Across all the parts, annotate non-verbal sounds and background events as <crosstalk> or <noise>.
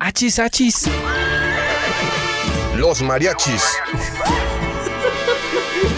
Achis, achis. Los mariachis.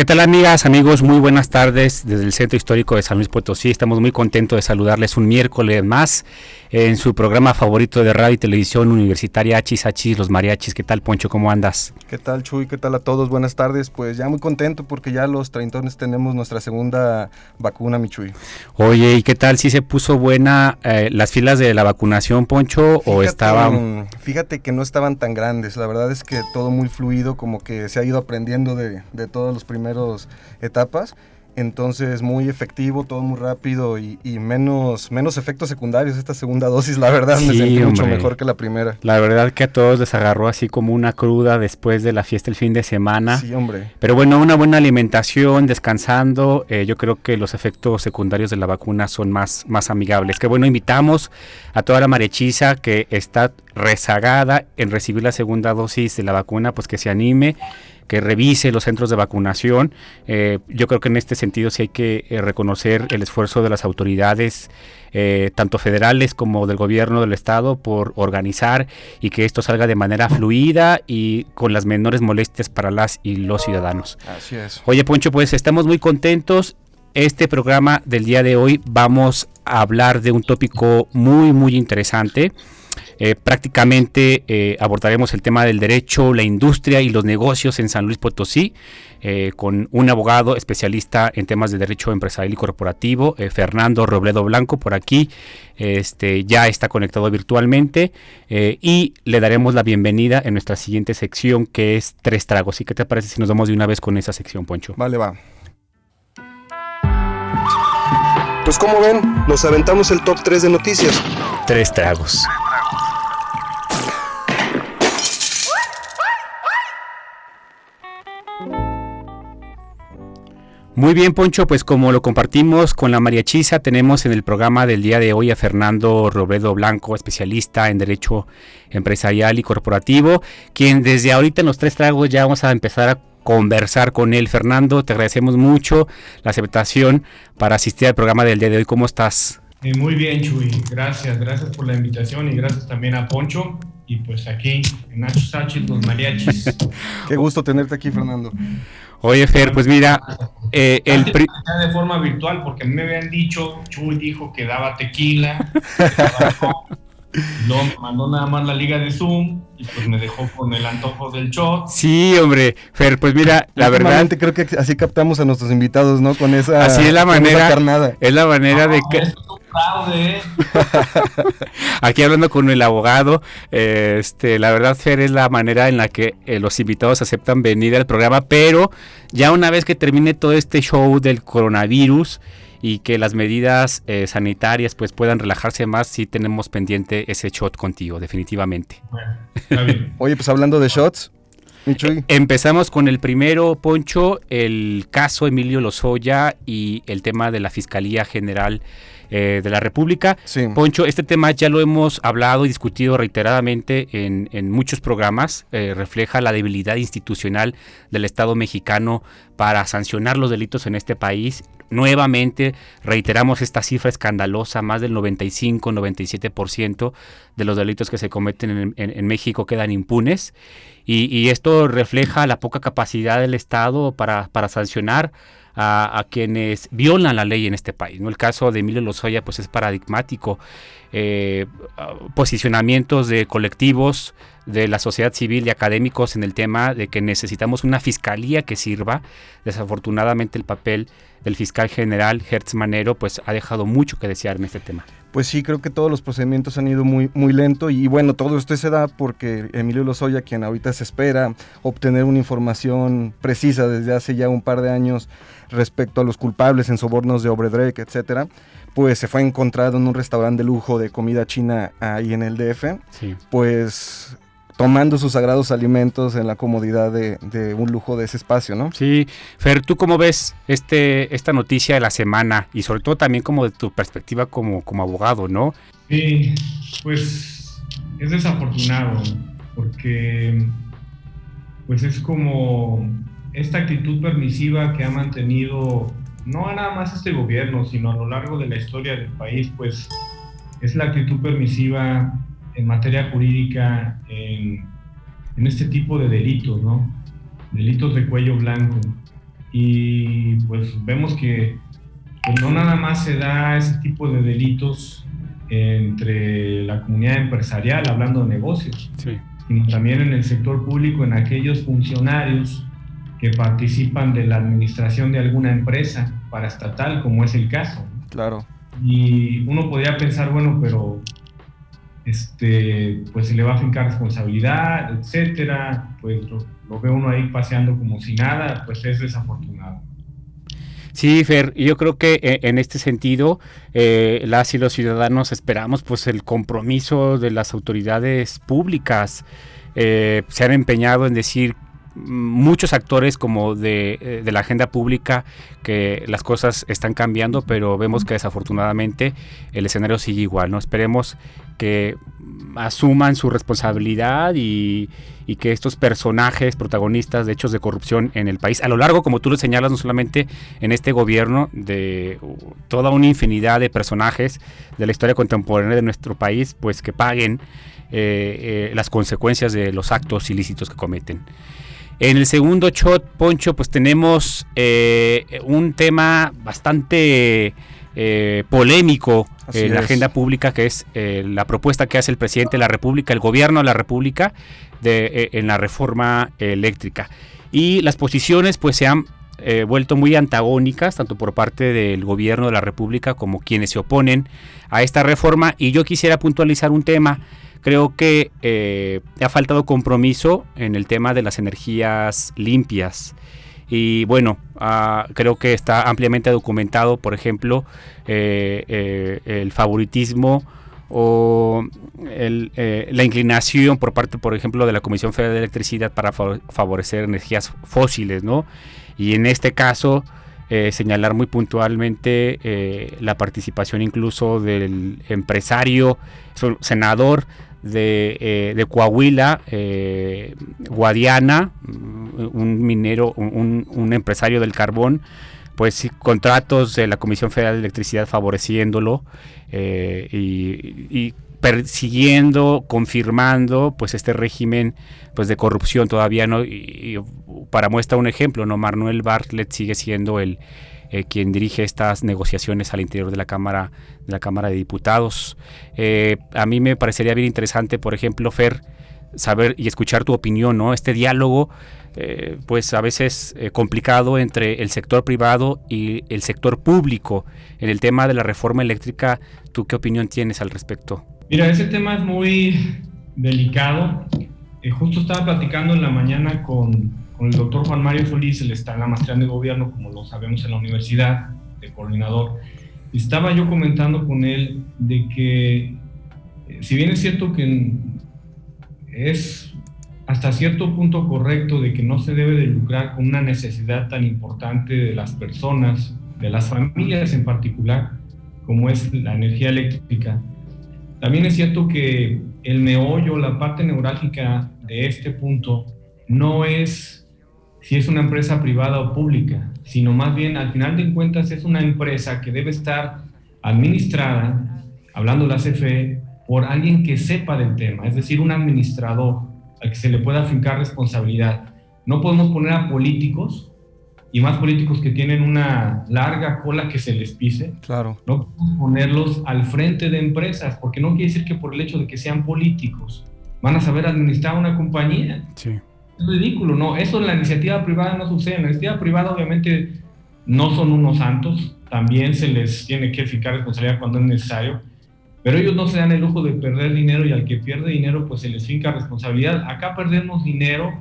¿Qué tal amigas, amigos? Muy buenas tardes desde el Centro Histórico de San Luis Potosí. Estamos muy contentos de saludarles un miércoles más en su programa favorito de radio y televisión universitaria Achis Achis, los mariachis. ¿Qué tal, Poncho? ¿Cómo andas? ¿Qué tal, Chuy? ¿Qué tal a todos? Buenas tardes. Pues ya muy contento porque ya los treintones tenemos nuestra segunda vacuna, mi Chuy. Oye, ¿y qué tal si se puso buena eh, las filas de la vacunación, Poncho? Fíjate, ¿O estaban...? Fíjate que no estaban tan grandes. La verdad es que todo muy fluido, como que se ha ido aprendiendo de, de todos los primeros etapas. Entonces, muy efectivo, todo muy rápido y, y, menos, menos efectos secundarios. Esta segunda dosis, la verdad, Sí, me sentí mucho hombre. mejor que la primera. La verdad que a todos les agarró así como una cruda después de la fiesta el fin de semana. Sí, hombre. Pero bueno, una buena alimentación, descansando, eh, yo creo que los efectos secundarios de la vacuna son más, más amigables. Que bueno, invitamos a toda la marechiza que está rezagada en recibir la segunda dosis de la vacuna, pues que se anime que revise los centros de vacunación. Eh, yo creo que en este sentido sí hay que eh, reconocer el esfuerzo de las autoridades, eh, tanto federales como del gobierno del estado, por organizar y que esto salga de manera fluida y con las menores molestias para las y los ciudadanos. Así es. Oye, Poncho, pues estamos muy contentos. Este programa del día de hoy vamos a hablar de un tópico muy, muy interesante. Eh, prácticamente eh, abordaremos el tema del derecho, la industria y los negocios en San Luis Potosí eh, con un abogado especialista en temas de derecho empresarial y corporativo, eh, Fernando Robledo Blanco, por aquí. Este, ya está conectado virtualmente eh, y le daremos la bienvenida en nuestra siguiente sección que es Tres Tragos. ¿Y qué te parece si nos vamos de una vez con esa sección, Poncho? Vale, va. Pues como ven, nos aventamos el top 3 de noticias. Tres Tragos. Muy bien, Poncho, pues como lo compartimos con la mariachiza, tenemos en el programa del día de hoy a Fernando Robledo Blanco, especialista en Derecho Empresarial y Corporativo, quien desde ahorita en los tres tragos ya vamos a empezar a conversar con él. Fernando, te agradecemos mucho la aceptación para asistir al programa del día de hoy. ¿Cómo estás? Eh, muy bien, Chuy. Gracias, gracias por la invitación y gracias también a Poncho. Y pues aquí en Nacho Sánchez, los mariachis. <laughs> Qué gusto tenerte aquí, Fernando. Oye, Fer, pues mira, eh, el pri- de forma virtual porque me habían dicho, Chuy dijo que daba tequila. <laughs> Luego me mandó nada más la liga de Zoom y pues me dejó con el antojo del shot. Sí, hombre, Fer, pues mira, la verdad, creo que así captamos a nuestros invitados, ¿no? Con esa, Así es la manera. es la manera de No, que... fraude, ¿eh? <laughs> Aquí hablando con el abogado, eh, este, la verdad, Fer, es la manera en la que eh, los invitados aceptan venir al programa, pero ya una vez que termine todo este show del coronavirus y que las medidas eh, sanitarias pues puedan relajarse más, sí tenemos pendiente ese shot contigo, definitivamente. Bueno, está bien. Oye, pues hablando de shots, Empezamos con el primero, Poncho, el caso Emilio Lozoya y el tema de la Fiscalía General eh, de la República. sí. Poncho, este tema ya lo hemos hablado y discutido reiteradamente en, en muchos programas. eh, refleja la debilidad institucional del Estado mexicano para sancionar los delitos en este país. Nuevamente reiteramos esta cifra escandalosa, más del 95-97% de los delitos que se cometen en, México quedan impunes. Y, esto refleja la poca capacidad del Estado para, para sancionar a, quienes violan la ley en este país. El caso de Emilio Lozoya pues es paradigmático. Eh, posicionamientos de colectivos de la sociedad civil y académicos en el tema de que necesitamos una fiscalía que sirva. Desafortunadamente el papel del fiscal general Hertz Manero pues ha dejado mucho que desear en este tema. Pues sí, creo que todos los procedimientos han ido muy, muy lento y bueno, todo esto se da porque Emilio Lozoya, quien ahorita se espera obtener una información precisa desde hace ya un par de años respecto a los culpables en sobornos de Obredrek, etcétera, pues se fue encontrado en un restaurante de lujo de comida china ahí en el DF. Sí. Pues tomando sus sagrados alimentos en la comodidad de, de, un lujo de ese espacio, ¿no? Sí, Fer, ¿tú cómo ves este, esta noticia de la semana y sobre todo también como de tu perspectiva como, como abogado, ¿no? Sí, pues es desafortunado porque pues es como esta actitud permisiva que ha mantenido no nada más este gobierno, sino a lo largo de la historia del país, pues es la actitud permisiva en materia jurídica en, en, este tipo de delitos, ¿no? Delitos de cuello blanco. Y pues vemos que pues no nada más se da ese tipo de delitos entre la comunidad empresarial, hablando de negocios, sí. sino también en el sector público, en aquellos funcionarios que participan de la administración de alguna empresa paraestatal, como es el caso. Claro. Y uno podría pensar, bueno, pero este, pues se le va a fincar responsabilidad, etcétera, pues lo, ve uno ahí paseando como si nada, pues es desafortunado. Sí, Fer, yo creo que eh, en este sentido eh, las y los ciudadanos esperamos pues el compromiso de las autoridades públicas. Eh, se han empeñado en decir muchos actores como de, de, la agenda pública que las cosas están cambiando, pero vemos que desafortunadamente el escenario sigue igual, ¿no? Esperemos que asuman su responsabilidad y, que estos personajes protagonistas de hechos de corrupción en el país, a lo largo, como tú lo señalas, no solamente en este gobierno, de toda una infinidad de personajes de la historia contemporánea de nuestro país, pues que paguen eh, eh, las consecuencias de los actos ilícitos que cometen. En el segundo shot, Poncho, pues tenemos eh, un tema bastante polémico En la agenda pública, que es eh, la propuesta que hace el presidente de la República, el gobierno de la República, de, eh, en la reforma eléctrica. Y las posiciones pues se han eh, vuelto muy antagónicas, tanto por parte del gobierno de la República como quienes se oponen a esta reforma. Y yo quisiera puntualizar un tema. Creo que eh, ha faltado compromiso en el tema de las energías limpias. Y bueno, uh, creo que está ampliamente documentado, por ejemplo, eh, eh, el favoritismo o eh, la inclinación por parte, por ejemplo, de la Comisión Federal de Electricidad para favorecer energías fósiles, ¿no? Y en este caso, señalar muy puntualmente la participación incluso del empresario, senador de, eh, de Coahuila, eh, Guadiana, un minero, un, empresario del carbón, pues contratos de la Comisión Federal de Electricidad favoreciéndolo eh, y, persiguiendo, confirmando pues este régimen pues de corrupción todavía no y para muestra un ejemplo, no Manuel Bartlett sigue siendo el eh, quien dirige estas negociaciones al interior de la Cámara, de la Cámara de Diputados. Eh, a mí me parecería bien interesante, por ejemplo, Fer, saber y escuchar tu opinión, ¿no? Este diálogo, eh, pues a veces eh, complicado entre el sector privado y el sector público en el tema de la reforma eléctrica. ¿Tú qué opinión tienes al respecto? Mira, ese tema es muy delicado. Justo estaba platicando en la mañana con, con el doctor Juan Mario Solís, él está en la maestría de gobierno, como lo sabemos en la universidad, de coordinador. Estaba yo comentando con él de que, eh, si bien es cierto que es hasta cierto punto correcto de que no se debe de lucrar con una necesidad tan importante de las personas, de las familias en particular, como es la energía eléctrica, también es cierto que el meollo, la parte neurálgica de este punto, no es si es una empresa privada o pública, sino más bien al final de cuentas es una empresa que debe estar administrada, hablando de la CFE, por alguien que sepa del tema, es decir, un administrador al que se le pueda fincar responsabilidad. No podemos poner a políticos, y más políticos que tienen una larga cola que se les pise, claro. no podemos ponerlos al frente de empresas, porque no quiere decir que por el hecho de que sean políticos van a saber administrar una compañía. Sí. Es ridículo, ¿no? Eso en la iniciativa privada no sucede. En la iniciativa privada obviamente no son unos santos, también se les tiene que fijar responsabilidad cuando es necesario, pero ellos no se dan el lujo de perder dinero y al que pierde dinero pues se les finca responsabilidad. Acá perdemos dinero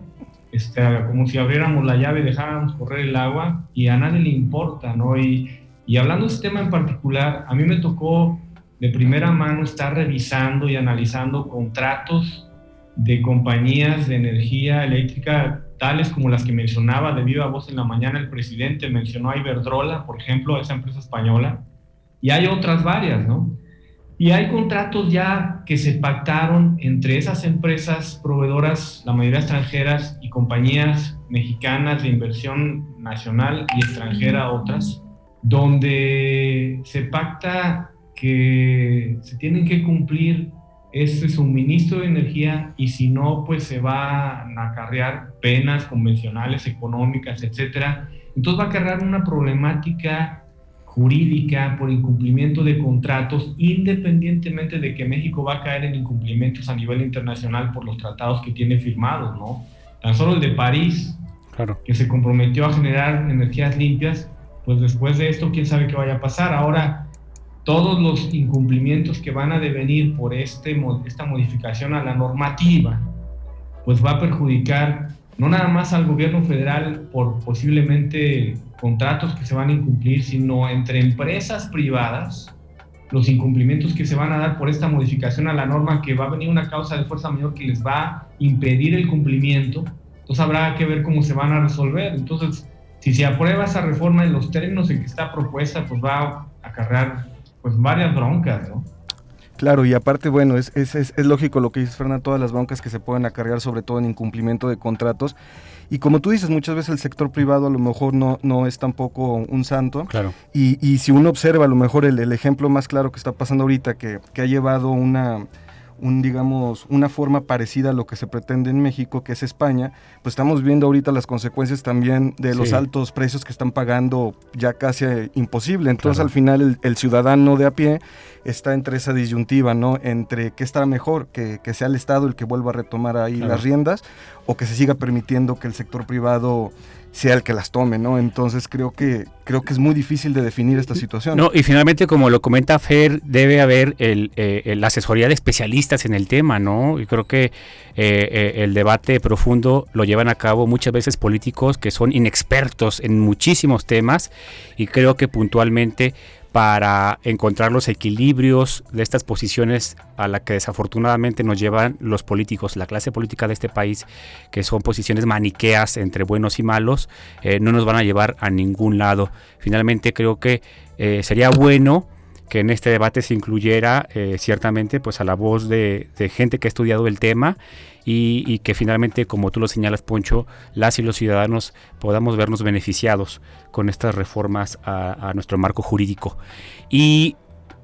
este, como si abriéramos la llave dejáramos correr el agua y a nadie le importa, ¿no? Y, y hablando de este tema en particular, a mí me tocó de primera mano estar revisando y analizando contratos de compañías de energía eléctrica tales como las que mencionaba de viva voz en la mañana el presidente, mencionó a Iberdrola, por ejemplo, esa empresa española, y hay otras varias, ¿no? Y hay contratos ya que se pactaron entre esas empresas proveedoras, la mayoría extranjeras, y compañías mexicanas de inversión nacional y extranjera, otras, donde se pacta que se tienen que cumplir ese suministro de energía y si no, pues se van a acarrear penas convencionales, económicas, etcétera. Entonces va a acarrear una problemática jurídica por incumplimiento de contratos, independientemente de que México va a caer en incumplimientos a nivel internacional por los tratados que tiene firmados, ¿no? Tan solo el de París, claro. que se comprometió a generar energías limpias, pues después de esto, quién sabe qué vaya a pasar. Ahora, todos los incumplimientos que van a devenir por este, esta modificación a la normativa, pues va a perjudicar no nada más al gobierno federal por posiblemente contratos que se van a incumplir, sino entre empresas privadas, los incumplimientos que se van a dar por esta modificación a la norma, que va a venir una causa de fuerza mayor que les va a impedir el cumplimiento, entonces habrá que ver cómo se van a resolver. Entonces, si se aprueba esa reforma en los términos en que está propuesta, pues va a acarrear pues varias broncas, ¿no? Claro, y aparte, bueno, es, es, es, lógico lo que dices, Fernanda, todas las broncas que se pueden acarrear, sobre todo en incumplimiento de contratos. Y como tú dices, muchas veces el sector privado a lo mejor no, no es tampoco un santo. Claro. Y, y si uno observa a lo mejor el, el, ejemplo más claro que está pasando ahorita, que, que ha llevado una un, digamos, una forma parecida a lo que se pretende en México, que es España, pues estamos viendo ahorita las consecuencias también de los altos precios que están pagando ya casi imposible. Entonces al final el, ciudadano de a pie está entre esa disyuntiva, ¿no? Entre qué está mejor, que, sea el Estado el que vuelva a retomar ahí las riendas o que se siga permitiendo que el sector privado sea el que las tome, ¿no? Entonces creo que creo que es muy difícil de definir esta situación. No, y finalmente, como lo comenta Fer, debe haber el, eh, la asesoría de especialistas en el tema, ¿no? Y creo que eh, eh, el debate profundo lo llevan a cabo muchas veces políticos que son inexpertos en muchísimos temas y creo que puntualmente para encontrar los equilibrios de estas posiciones a la que desafortunadamente nos llevan los políticos, la clase política de este país, que son posiciones maniqueas entre buenos y malos, eh, no nos van a llevar a ningún lado. Finalmente creo que eh, sería bueno que en este debate se incluyera eh, ciertamente pues a la voz de, gente que ha estudiado el tema y, que finalmente, como tú lo señalas, Poncho, las y los ciudadanos podamos vernos beneficiados con estas reformas a, nuestro marco jurídico. Y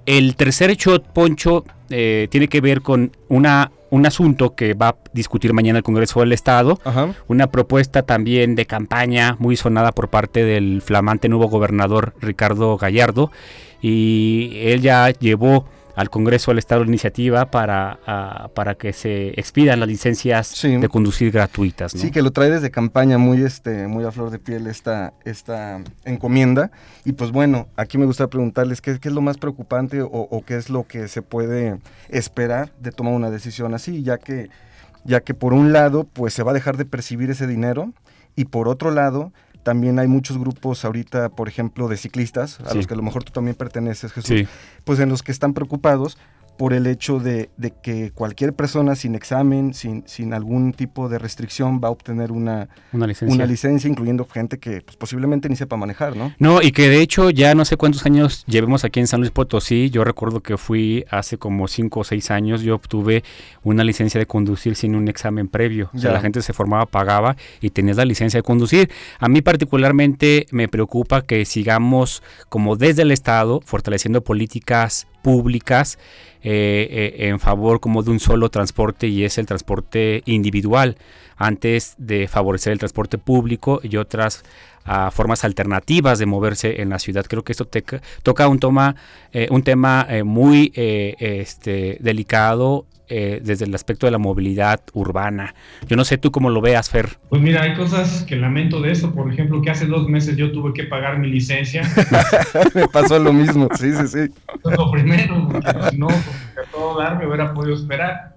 el tercer hecho, Poncho, eh, tiene que ver con una, un asunto que va a discutir mañana el Congreso del Estado, una propuesta también de campaña muy sonada por parte del flamante nuevo gobernador Ricardo Gallardo, y él ya llevó al Congreso del Estado la iniciativa para, para que se expidan las licencias de conducir gratuitas. Sí, que lo trae desde campaña muy, este, muy a flor de piel esta, esta encomienda. Y pues bueno, aquí me gustaría preguntarles qué, qué es lo más preocupante o, o, qué es lo que se puede esperar de tomar una decisión así, ya que, ya que por un lado pues se va a dejar de percibir ese dinero y por otro lado también hay muchos grupos ahorita, por ejemplo, de ciclistas, a los que a lo mejor tú también perteneces, Jesús, pues en los que están preocupados por el hecho de, que cualquier persona sin examen, sin, sin algún tipo de restricción, va a obtener una, una, licencia. incluyendo gente que pues, posiblemente ni sepa manejar, ¿no? No, y que de hecho ya no sé cuántos años llevemos aquí en San Luis Potosí. Yo recuerdo que fui hace como cinco o seis años, yo obtuve una licencia de conducir sin un examen previo. O sea, la gente se formaba, pagaba y tenías la licencia de conducir. A mí particularmente me preocupa que sigamos como desde el Estado fortaleciendo políticas públicas eh, eh, en favor como de un solo transporte y es el transporte individual antes de favorecer el transporte público y otras ah, formas alternativas de moverse en la ciudad. Creo que esto toca un, toma, eh, un tema muy este, delicado eh, desde el aspecto de la movilidad urbana. Yo no sé tú cómo lo veas, Fer. Pues mira, hay cosas que lamento de eso. Por ejemplo, que hace dos meses yo tuve que pagar mi licencia. <laughs> Me pasó lo mismo, sí, sí, sí. Eso es lo primero, porque si no, a todo dar me hubiera podido esperar.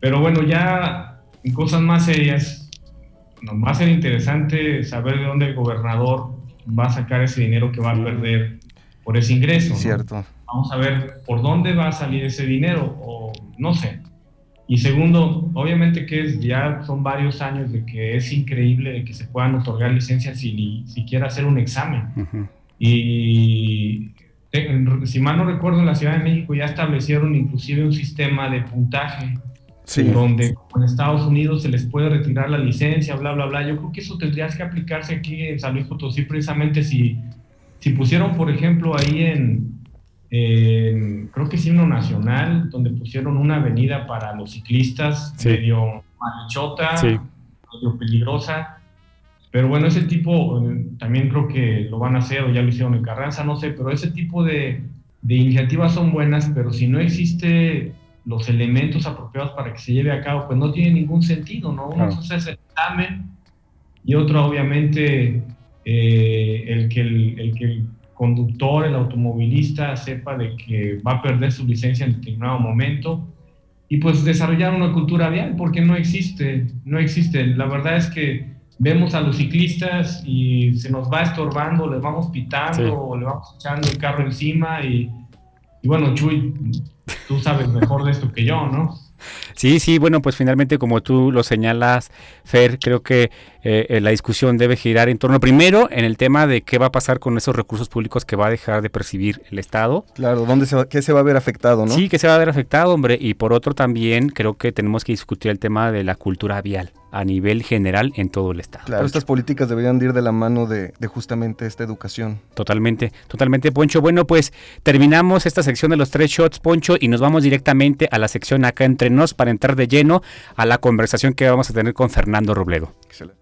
Pero bueno, ya en cosas más serias, nos va a ser interesante saber de dónde el gobernador va a sacar ese dinero que va a perder por ese ingreso. ¿no? Vamos a ver por dónde va a salir ese dinero, o no sé. Y segundo, obviamente que es, ya son varios años de que es increíble de que se puedan otorgar licencias sin ni siquiera hacer un examen. Ujú. Y eh, si mal no recuerdo, en la Ciudad de México ya establecieron inclusive un sistema de puntaje Sí, donde en Estados Unidos se les puede retirar la licencia, bla, bla, bla. Yo creo que eso tendría que aplicarse aquí en San Luis Potosí precisamente si, si pusieron, por ejemplo, ahí en, creo que es himno nacional, donde pusieron una avenida para los ciclistas, Sí. medio malhechota, Sí. medio peligrosa. Pero bueno, ese tipo, eh, también creo que lo van a hacer, o ya lo hicieron en Carranza, no sé, pero ese tipo de, de iniciativas son buenas, pero si no existe los elementos apropiados para que se lleve a cabo, pues no tiene ningún sentido, ¿no? Uno Claro. hace el examen y otro obviamente eh, el, que el, el que conductor, el automovilista sepa de que va a perder su licencia en determinado momento y pues desarrollar una cultura vial, porque no existe, no existe. La verdad es que vemos a los ciclistas y se nos va estorbando, les vamos pitando Sí. o le vamos echando el carro encima y, y bueno, Chuy, tú sabes mejor de esto que yo, ¿no? Sí, sí, bueno, pues finalmente como tú lo señalas, Fer, creo que eh, eh, la discusión debe girar en torno primero en el tema de qué va a pasar con esos recursos públicos que va a dejar de percibir el Estado. claro, ¿dónde se va, ¿qué se va a ver afectado, no? Sí, que se va a ver afectado, hombre. Y por otro también creo que tenemos que discutir el tema de la cultura vial a nivel general en todo el Estado. Claro, estas políticas deberían de ir de la mano de, de justamente esta educación. Totalmente, totalmente, Poncho. Bueno, pues terminamos esta sección de los tres shots, Poncho, y nos vamos directamente a la sección acá entre nos para entrar de lleno a la conversación que vamos a tener con Fernando Robledo. Excelente.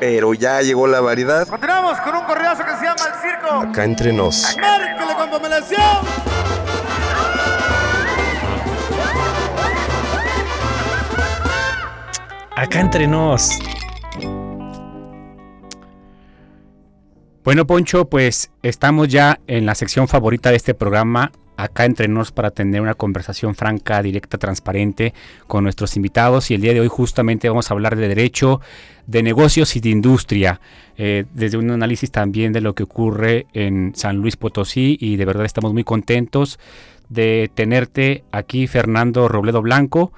Pero ya llegó la variedad. Continuamos con un correazo que se llama El Circo. Acá entre nos. Márquele con combinación. Acá entre nos. Bueno, Poncho, pues estamos ya en la sección favorita de este programa, acá entre nos, para tener una conversación franca, directa, transparente con nuestros invitados. Y el día de hoy justamente vamos a hablar de derecho, de negocios y de industria, eh, desde un análisis también de lo que ocurre en San Luis Potosí. Y de verdad estamos muy contentos de tenerte aquí, Fernando Robledo Blanco.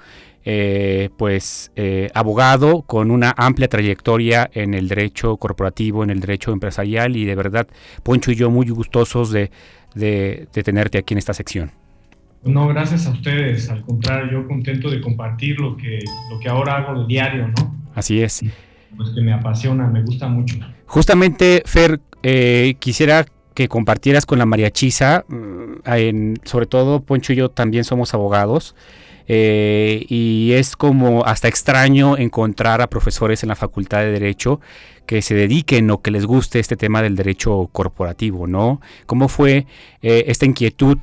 Eh, pues eh, abogado con una amplia trayectoria en el derecho corporativo, en el derecho empresarial y de verdad Poncho y yo muy gustosos de, de, de tenerte aquí en esta sección. No, gracias a ustedes. Al contrario, yo contento de compartir lo que, lo que ahora hago diario, ¿no? Así es. Pues que me apasiona, me gusta mucho. Justamente, Fer, eh, quisiera que compartieras con la María Chisa, mm, en- sobre todo Poncho y yo también somos abogados. eh, y es como hasta extraño encontrar a profesores en la Facultad de Derecho que se dediquen o que les guste este tema del derecho corporativo, ¿no? ¿Cómo fue eh, esta inquietud?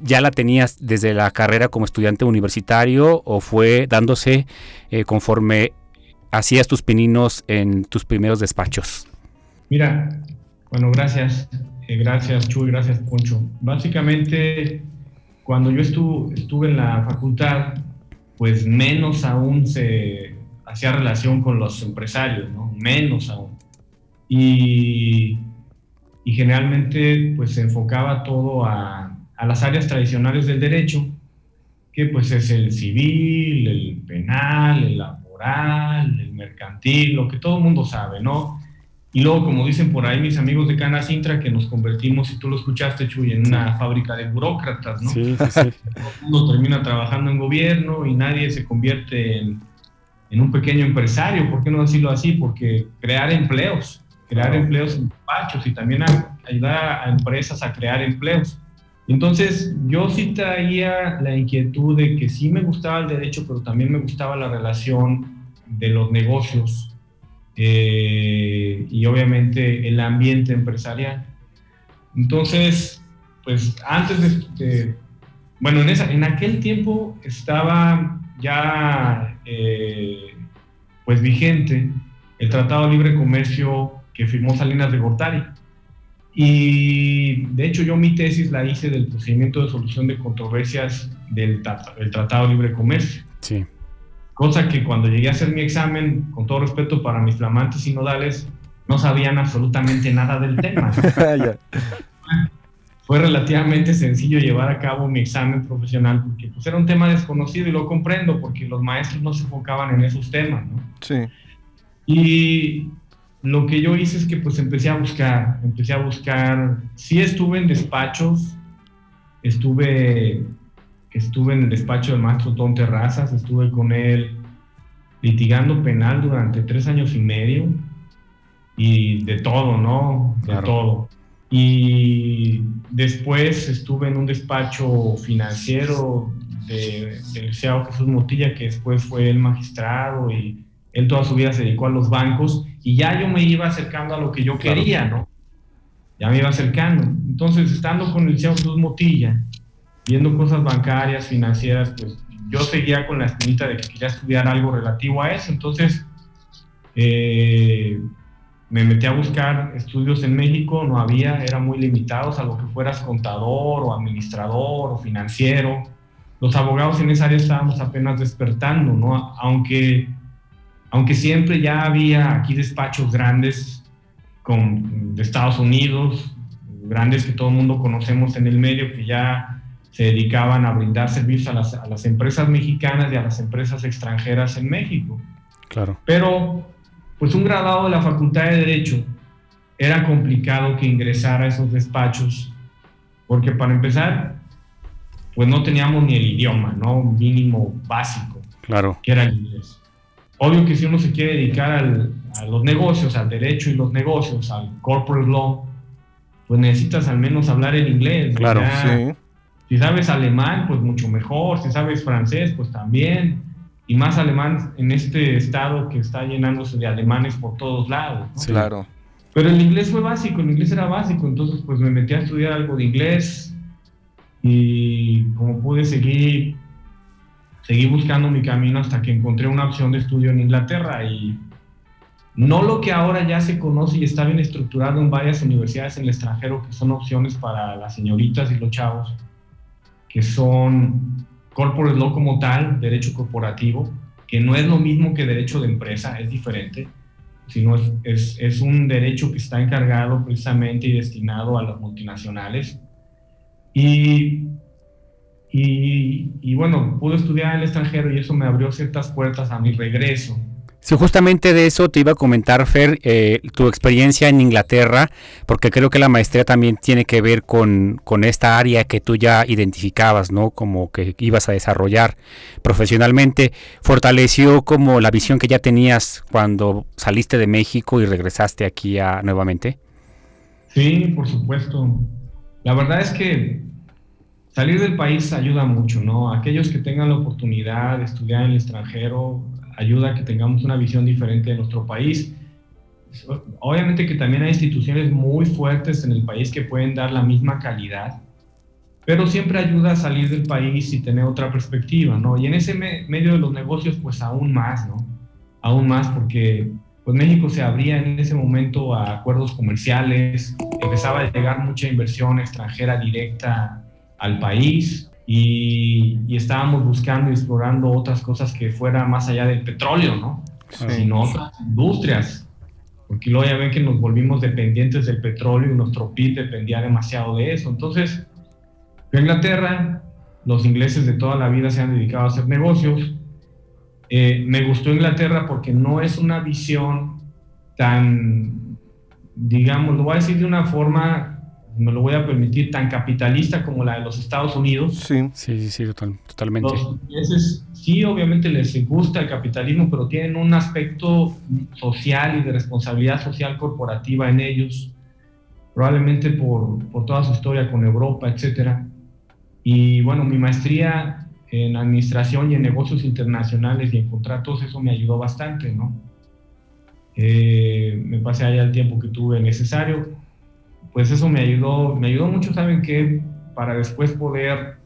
¿Ya la tenías desde la carrera como estudiante universitario o fue dándose eh, conforme hacías tus pininos en tus primeros despachos? Mira, bueno, gracias. Eh, gracias, Chuy, gracias, Poncho. Básicamente, cuando yo estu- estuve en la facultad, pues menos aún se hacía relación con los empresarios, ¿no? Menos aún. Y, y generalmente, pues se enfocaba todo a, a las áreas tradicionales del derecho, que pues es el civil, el penal, el laboral, el mercantil, lo que todo el mundo sabe, ¿no? Y luego, como dicen por ahí mis amigos de Cana Sintra, que nos convertimos, si tú lo escuchaste, Chuy, en una fábrica de burócratas, ¿no? Sí, sí, sí. Todo mundo termina trabajando en gobierno y nadie se convierte en, en un pequeño empresario, ¿por qué no decirlo así? Porque crear empleos, crear empleos en despachos y también ayudar a empresas a crear empleos. Entonces, yo sí traía la inquietud de que sí me gustaba el derecho, pero también me gustaba la relación de los negocios eh, y obviamente el ambiente empresarial. Entonces, pues antes de, bueno, en, esa, en aquel tiempo estaba ya eh, pues vigente el Tratado Libre Comercio que firmó Salinas de Gortari. Y de hecho yo mi tesis la hice del procedimiento de solución de controversias del, Tratado Libre Comercio. Sí. Cosa que cuando llegué a hacer mi examen, con todo respeto para mis flamantes sinodales, no sabían absolutamente nada del tema. <laughs> Fue relativamente sencillo llevar a cabo mi examen profesional porque pues, era un tema desconocido y lo comprendo porque los maestros no se enfocaban en esos temas. ¿no? Sí. Y lo que yo hice es que pues empecé a buscar, empecé a buscar, sí estuve en despachos, estuve, estuve en el despacho del maestro Don Terrazas, estuve con él litigando penal durante tres años y medio y de todo, ¿no? De todo. Y después estuve en un despacho financiero de, del Liceo Jesús Motilla, que después fue el magistrado y él toda su vida se dedicó a los bancos y ya yo me iba acercando a lo que yo quería, ¿no? Ya me iba acercando. Entonces, estando con el Liceo Jesús Motilla, viendo cosas bancarias, financieras, pues yo seguía con la espinita de que quería estudiar algo relativo a eso. Entonces, eh, me metí a buscar estudios en México, no había, eran muy limitados a lo que fueras contador o administrador o financiero. Los abogados en esa área estábamos apenas despertando, ¿no? Aunque, aunque siempre ya había aquí despachos grandes con, de Estados Unidos, grandes que todo el mundo conocemos en el medio, que ya se dedicaban a brindar servicios a las, a las empresas mexicanas y a las empresas extranjeras en México. Claro. Pero pues un graduado de la Facultad de Derecho era complicado que ingresara a esos despachos, porque para empezar, pues no teníamos ni el idioma, ¿no? Mínimo básico. Claro. Que era el inglés. Obvio que si uno se quiere dedicar a los negocios, al derecho y los negocios, al corporate law, pues necesitas al menos hablar el inglés. Claro, sí. Si sabes alemán, pues mucho mejor. Si sabes francés, pues también y más alemán en este estado que está llenándose de alemanes por todos lados. Claro. Pero el inglés fue básico, el inglés era básico, entonces pues me metí a estudiar algo de inglés y como pude seguir, seguí buscando mi camino hasta que encontré una opción de estudio en Inglaterra y no lo que ahora ya se conoce y está bien estructurado en varias universidades en el extranjero que son opciones para las señoritas y los chavos, que son corporate law como tal, derecho corporativo, que no es lo mismo que derecho de empresa, es diferente, sino es, es, un derecho que está encargado precisamente y destinado a las multinacionales. Y, y, y, bueno, pude estudiar en el extranjero y eso me abrió ciertas puertas a mi regreso. Sí, justamente de eso te iba a comentar, Fer, eh, tu experiencia en Inglaterra, porque creo que la maestría también tiene que ver con, con, esta área que tú ya identificabas, ¿no? Como que ibas a desarrollar profesionalmente. ¿Fortaleció como la visión que ya tenías cuando saliste de México y regresaste aquí a, nuevamente? Sí, por supuesto. La verdad es que salir del país ayuda mucho, ¿no? Aquellos que tengan la oportunidad de estudiar en el extranjero, ayuda a que tengamos una visión diferente de nuestro país. Obviamente que también hay instituciones muy fuertes en el país que pueden dar la misma calidad, pero siempre ayuda a salir del país y tener otra perspectiva, ¿no? Y en ese medio de los negocios, pues aún más, ¿no? Aún más porque pues México se abría en ese momento a acuerdos comerciales, empezaba a llegar mucha inversión extranjera directa al país, y, estábamos buscando y explorando otras cosas que fuera más allá del petróleo, ¿no? Sino otras industrias. Porque luego ya ven que nos volvimos dependientes del petróleo y nuestro PIB dependía demasiado de eso. Entonces, en Inglaterra, los ingleses de toda la vida se han dedicado a hacer negocios. Eh, me gustó Inglaterra porque no es una visión tan, digamos, lo voy a decir de una forma me lo voy a permitir, tan capitalista como la de los Estados Unidos. Sí, sí, sí, totalmente. Los sí, obviamente les gusta el capitalismo, pero tienen un aspecto social y de responsabilidad social corporativa en ellos, probablemente por, por toda su historia con Europa, etcétera. Y bueno, mi maestría en administración y en negocios internacionales y en contratos, eso me ayudó bastante, ¿no? Eh, me pasé allá el tiempo que tuve necesario pues eso me ayudó, me ayudó mucho, ¿saben qué? Para después poder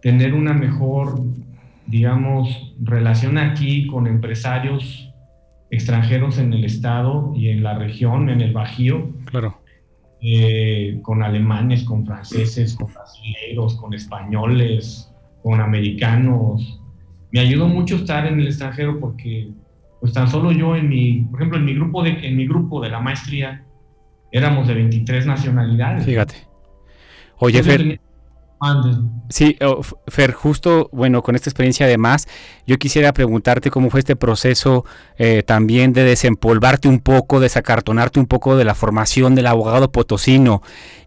tener una mejor, digamos, relación aquí con empresarios extranjeros en el estado y en la región, en el Bajío. Claro. Eh, con alemanes, con franceses, con brasileños, con españoles, con americanos. Me ayudó mucho estar en el extranjero porque, pues tan solo yo en mi, por ejemplo, en mi grupo de, en mi grupo de la maestría, éramos de 23 nacionalidades. Fíjate. Oye, Fer. Sí, Fer, justo, bueno, con esta experiencia además, yo quisiera preguntarte cómo fue este proceso eh, también de desempolvarte un poco, desacartonarte un poco de la formación del abogado potosino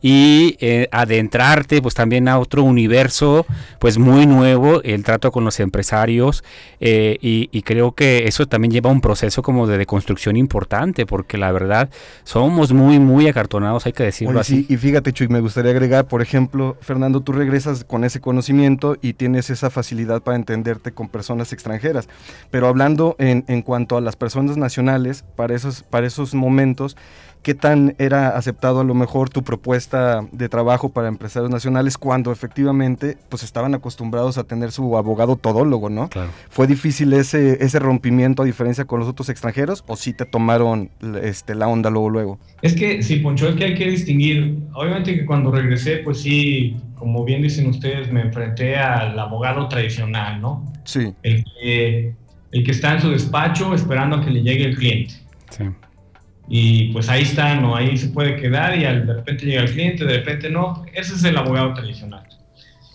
y eh, adentrarte pues también a otro universo pues muy nuevo, el trato con los empresarios eh, y, creo que eso también lleva un proceso como de deconstrucción importante porque la verdad somos muy, muy acartonados, hay que decirlo así. y fíjate Chuy, me gustaría agregar, por ejemplo, Fernando, tú regresas con ese conocimiento y tienes esa facilidad para entenderte con personas extranjeras. Pero hablando en, en cuanto a las personas nacionales, para esos, para esos momentos, qué tan era aceptado a lo mejor tu propuesta de trabajo para empresarios nacionales cuando efectivamente pues estaban acostumbrados a tener su abogado todólogo, ¿no? ¿Fue difícil ese, ese rompimiento a diferencia con los otros extranjeros o sí te tomaron este, la onda luego luego? Es que sí, Poncho, es que hay que distinguir. Obviamente que cuando regresé, pues sí, como bien dicen ustedes, me enfrenté al abogado tradicional, ¿no? Sí. El que, el que está en su despacho esperando a que le llegue el cliente. Sí y pues ahí está, ¿no? Ahí se puede quedar y de repente llega el cliente, de repente no. Ese es el abogado tradicional.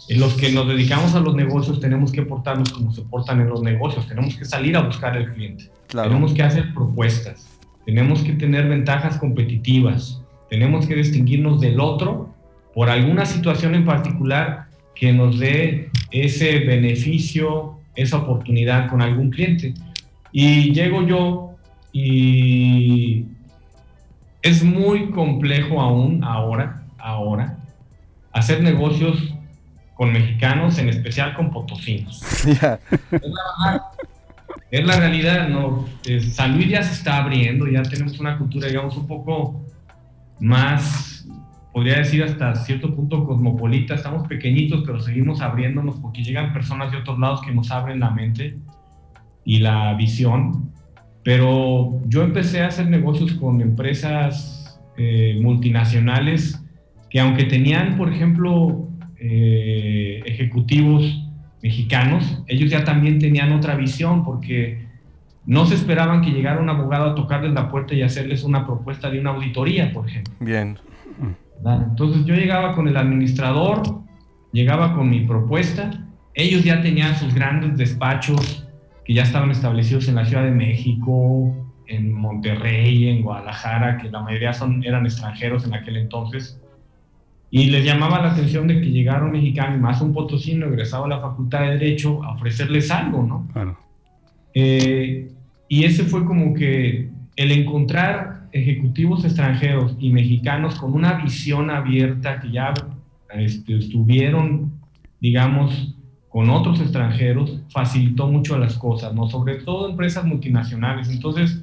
En los que nos dedicamos a los negocios tenemos que portarnos como se portan en los negocios, tenemos que salir a buscar al cliente, tenemos que hacer propuestas, tenemos que tener ventajas competitivas, tenemos que distinguirnos del otro por alguna situación en particular que nos dé ese beneficio, esa oportunidad con algún cliente. Y llego yo y es muy complejo aún ahora, ahora, hacer negocios con mexicanos, en especial con potosinos. Es, la, realidad, ¿no? San Luis ya se está abriendo, ya tenemos una cultura, digamos, un poco más, podría decir hasta cierto punto cosmopolita. Estamos pequeñitos, pero seguimos abriéndonos porque llegan personas de otros lados que nos abren la mente y la visión. Pero yo empecé a hacer negocios con empresas eh, multinacionales que aunque tenían, por ejemplo, eh, ejecutivos mexicanos, ellos ya también tenían otra visión porque no se esperaban que llegara un abogado a tocarles la puerta y hacerles una propuesta de una auditoría, por ejemplo. Bien. Entonces yo llegaba con el administrador, llegaba con mi propuesta, ellos ya tenían sus grandes despachos que ya estaban establecidos en la Ciudad de México, en Monterrey, en Guadalajara, que la mayoría son, eran extranjeros en aquel entonces. Y les llamaba la atención de que llegaron mexicanos, más un potosino egresado a la Facultad de Derecho, a ofrecerles algo, ¿no? Claro. Eh, y ese fue como que el encontrar ejecutivos extranjeros y mexicanos con una visión abierta que ya este, estuvieron, digamos, con otros extranjeros facilitó mucho las cosas, ¿no? Sobre todo empresas multinacionales. Entonces,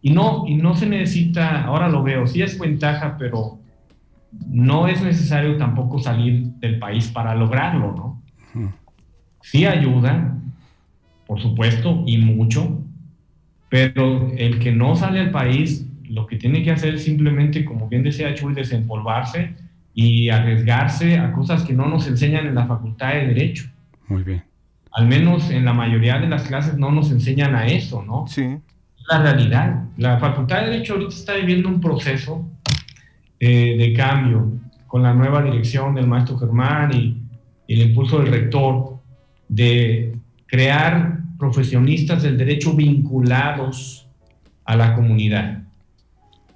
y no, y no se necesita, ahora lo veo, sí es ventaja, pero no es necesario tampoco salir del país para lograrlo, ¿no? Sí ayuda, por supuesto, y mucho, pero el que no sale al país, lo que tiene que hacer es simplemente, como bien decía Chuy, desempolvarse y arriesgarse a cosas que no nos enseñan en la Facultad de Derecho. Muy bien. Al menos en la mayoría de las clases no nos enseñan a eso, ¿no? Sí. La realidad. La Facultad de Derecho ahorita está viviendo un proceso eh, de cambio con la nueva dirección del maestro Germán y, y el impulso del rector de crear profesionistas del derecho vinculados a la comunidad.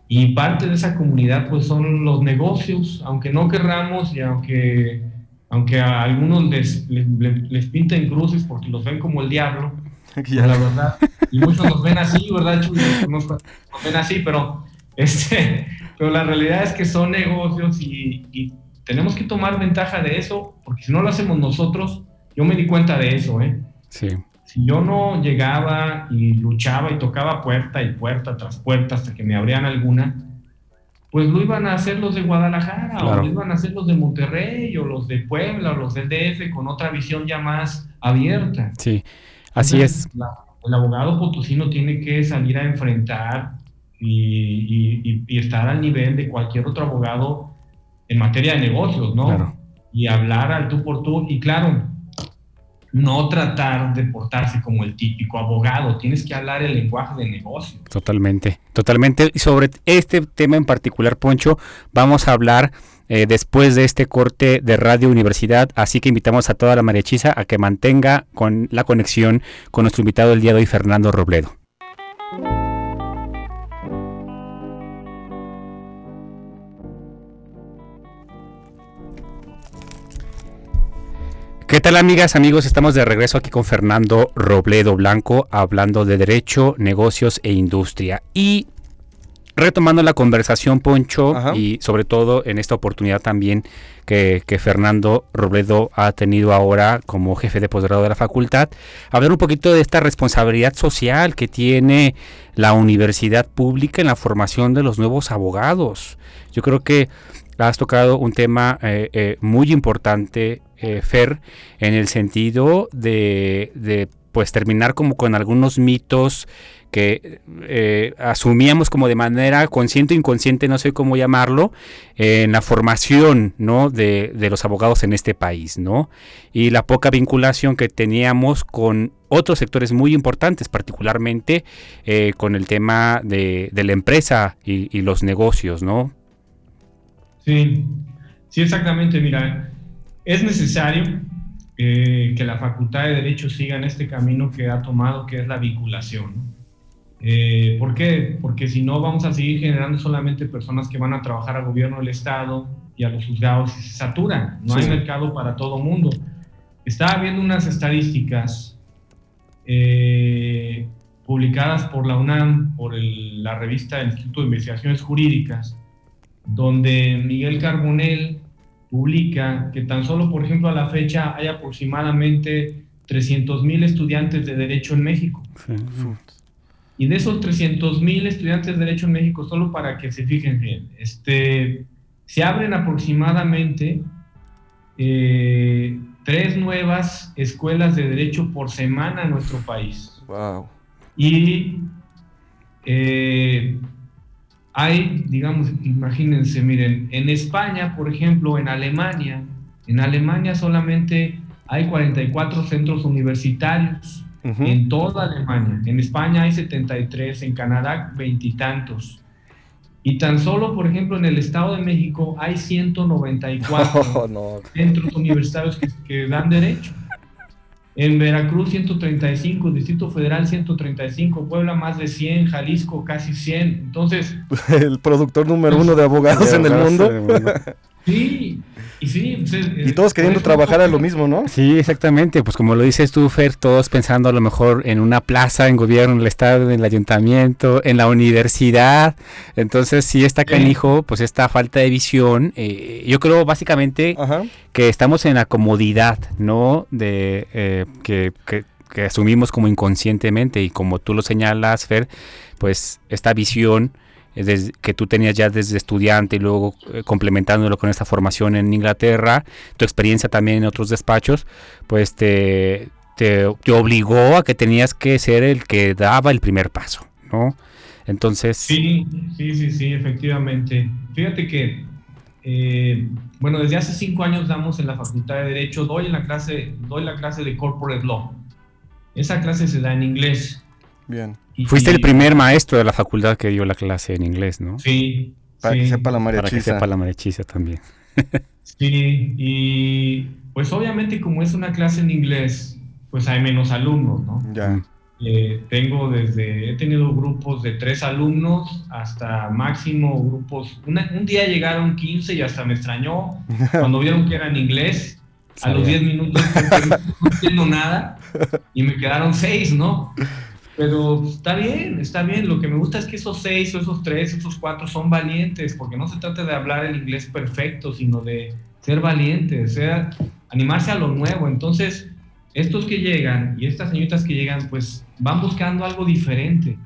Y parte de esa comunidad pues son los negocios, aunque no querramos y aunque, aunque a algunos les, les, les pinten cruces porque los ven como el diablo, <laughs> pues, la verdad, y muchos nos ven así, ¿verdad? Nos, nos ven así, pero, <laughs> este, pero la realidad es que son negocios y, y tenemos que tomar ventaja de eso, porque si no lo hacemos nosotros, yo me di cuenta de eso, ¿eh? Sí. Si yo no llegaba y luchaba y tocaba puerta y puerta tras puerta hasta que me abrían alguna, pues lo iban a hacer los de Guadalajara, o lo iban a hacer los de Monterrey, o los de Puebla, o los del DF, con otra visión ya más abierta. Sí, así es. el abogado potosino tiene que salir a enfrentar y, y, y, estar al nivel de cualquier otro abogado en materia de negocios, ¿no? Claro. Y hablar al tú por tú. Y claro, no tratar de portarse como el típico abogado, tienes que hablar el lenguaje de negocio. Totalmente, totalmente. Y sobre este tema en particular, Poncho, vamos a hablar eh, después de este corte de Radio Universidad, así que invitamos a toda la mariachiza a que mantenga con la conexión con nuestro invitado el día de hoy, Fernando Robledo. ¿Qué tal amigas, amigos? Estamos de regreso aquí con Fernando Robledo Blanco hablando de derecho, negocios e industria. Y retomando la conversación, Poncho, Ajá. y sobre todo en esta oportunidad también que, que, Fernando Robledo ha tenido ahora como jefe de posgrado de la facultad, hablar un poquito de esta responsabilidad social que tiene la universidad pública en la formación de los nuevos abogados. Yo creo que has tocado un tema eh, eh, muy importante, eh, Fer, en el sentido de, de, pues terminar como con algunos mitos que eh, asumíamos como de manera consciente o inconsciente, no sé cómo llamarlo, en la formación ¿no? de, de, los abogados en este país, ¿no? Y la poca vinculación que teníamos con otros sectores muy importantes, particularmente eh, con el tema de, de la empresa y, y los negocios, ¿no? Sí, sí, exactamente. Mira, es necesario eh, que la Facultad de Derecho siga en este camino que ha tomado, que es la vinculación. Eh, ¿Por qué? Porque si no vamos a seguir generando solamente personas que van a trabajar al gobierno del Estado y a los juzgados y se satura. No sí. hay mercado para todo mundo. Estaba viendo unas estadísticas eh, publicadas por la UNAM, por el, la revista del Instituto de Investigaciones Jurídicas, donde Miguel Carbonell publica que tan solo, por ejemplo, a la fecha hay aproximadamente 300 mil estudiantes de Derecho en México. Sí. Y de esos 300 mil estudiantes de Derecho en México, solo para que se fijen bien, este, se abren aproximadamente eh, tres nuevas escuelas de Derecho por semana en nuestro país. Wow. Y eh, hay, digamos, imagínense, miren, en España, por ejemplo, en Alemania, en Alemania solamente hay 44 centros universitarios uh -huh. en toda Alemania. En España hay 73, en Canadá veintitantos. Y tan solo, por ejemplo, en el Estado de México hay 194 oh, <laughs> no. centros universitarios que, que dan derecho. En Veracruz 135, Distrito Federal 135, Puebla más de 100, Jalisco casi 100. Entonces... <laughs> El productor número uno de abogados en el mundo. Sí, y sí. Pues, y todos queriendo trabajar a lo mismo, ¿no? Sí, exactamente. Pues como lo dices tú, Fer, todos pensando a lo mejor en una plaza, en gobierno, en el Estado, en el ayuntamiento, en la universidad. Entonces, sí está canijo, pues esta falta de visión. Eh, yo creo básicamente Ajá. que estamos en la comodidad, ¿no? De eh, que, que, que asumimos como inconscientemente y como tú lo señalas, Fer, pues esta visión que tú tenías ya desde estudiante y luego eh, complementándolo con esta formación en Inglaterra, tu experiencia también en otros despachos, pues te, te, te, obligó a que tenías que ser el que daba el primer paso, ¿no? Entonces... Sí, sí, sí, sí, efectivamente. Fíjate que, eh, bueno, desde hace cinco años damos en la Facultad de Derecho, doy, en la clase, doy la clase de Corporate Law. Esa clase se da en inglés. Bien. Y, Fuiste el primer maestro de la facultad que dio la clase en inglés, ¿no? Sí. Para sí. que sepa la Para que sepa la marechiza también. <laughs> sí, y pues obviamente como es una clase en inglés, pues hay menos alumnos, ¿no? Ya. Eh, tengo desde, he tenido grupos de tres alumnos hasta máximo grupos. un día llegaron 15 y hasta me extrañó <laughs> cuando vieron que era en inglés. A los 10 minutos no entiendo nada y me quedaron seis, ¿no? Pero está bien, está bien. Lo que me gusta es que esos seis o esos tres, esos cuatro son valientes, porque no se trata de hablar el inglés perfecto, sino de ser valientes, ser, animarse a lo nuevo. Entonces, estos que llegan y estas señoritas que llegan, pues van buscando algo diferente,